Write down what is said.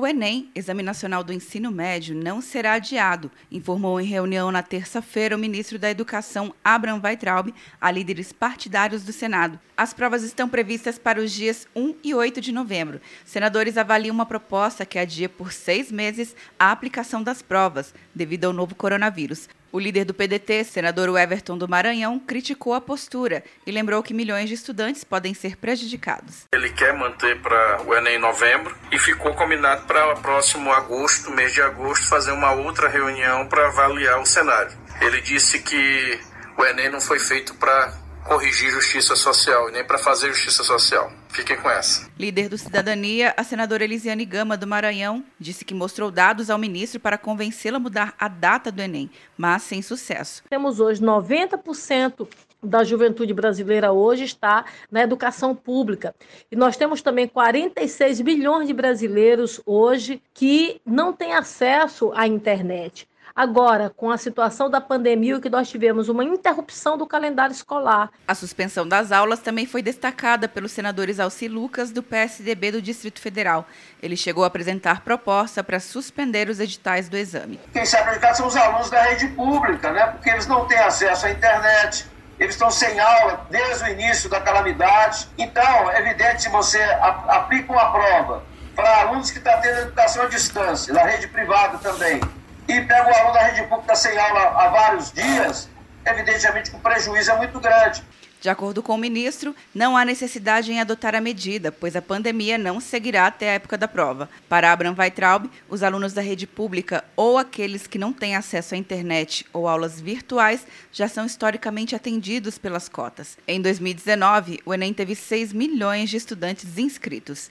O Enem, Exame Nacional do Ensino Médio, não será adiado, informou em reunião na terça-feira o ministro da Educação, Abraham Weitraub, a líderes partidários do Senado. As provas estão previstas para os dias 1 e 8 de novembro. Senadores avaliam uma proposta que adia por seis meses a aplicação das provas, devido ao novo coronavírus. O líder do PDT, senador Everton do Maranhão, criticou a postura e lembrou que milhões de estudantes podem ser prejudicados. Ele quer manter para o Enem em novembro e ficou combinado para o próximo agosto, mês de agosto, fazer uma outra reunião para avaliar o cenário. Ele disse que o Enem não foi feito para corrigir justiça social e nem para fazer justiça social. Fiquem com essa. Líder do Cidadania, a senadora Elisiane Gama, do Maranhão, disse que mostrou dados ao ministro para convencê-la a mudar a data do Enem, mas sem sucesso. Temos hoje 90% da juventude brasileira hoje está na educação pública. E nós temos também 46 milhões de brasileiros hoje que não têm acesso à internet. Agora, com a situação da pandemia, que nós tivemos uma interrupção do calendário escolar. A suspensão das aulas também foi destacada pelos senadores Alci Lucas, do PSDB do Distrito Federal. Ele chegou a apresentar proposta para suspender os editais do exame. Quem se aplicar são os alunos da rede pública, né? porque eles não têm acesso à internet, eles estão sem aula desde o início da calamidade. Então, é evidente, se você aplica uma prova para alunos que estão tá tendo educação à distância, da rede privada também, e pega o aluno da rede pública sem aula há vários dias, evidentemente que o prejuízo é muito grande. De acordo com o ministro, não há necessidade em adotar a medida, pois a pandemia não seguirá até a época da prova. Para Abraham Weitraub, os alunos da rede pública ou aqueles que não têm acesso à internet ou aulas virtuais já são historicamente atendidos pelas cotas. Em 2019, o Enem teve 6 milhões de estudantes inscritos.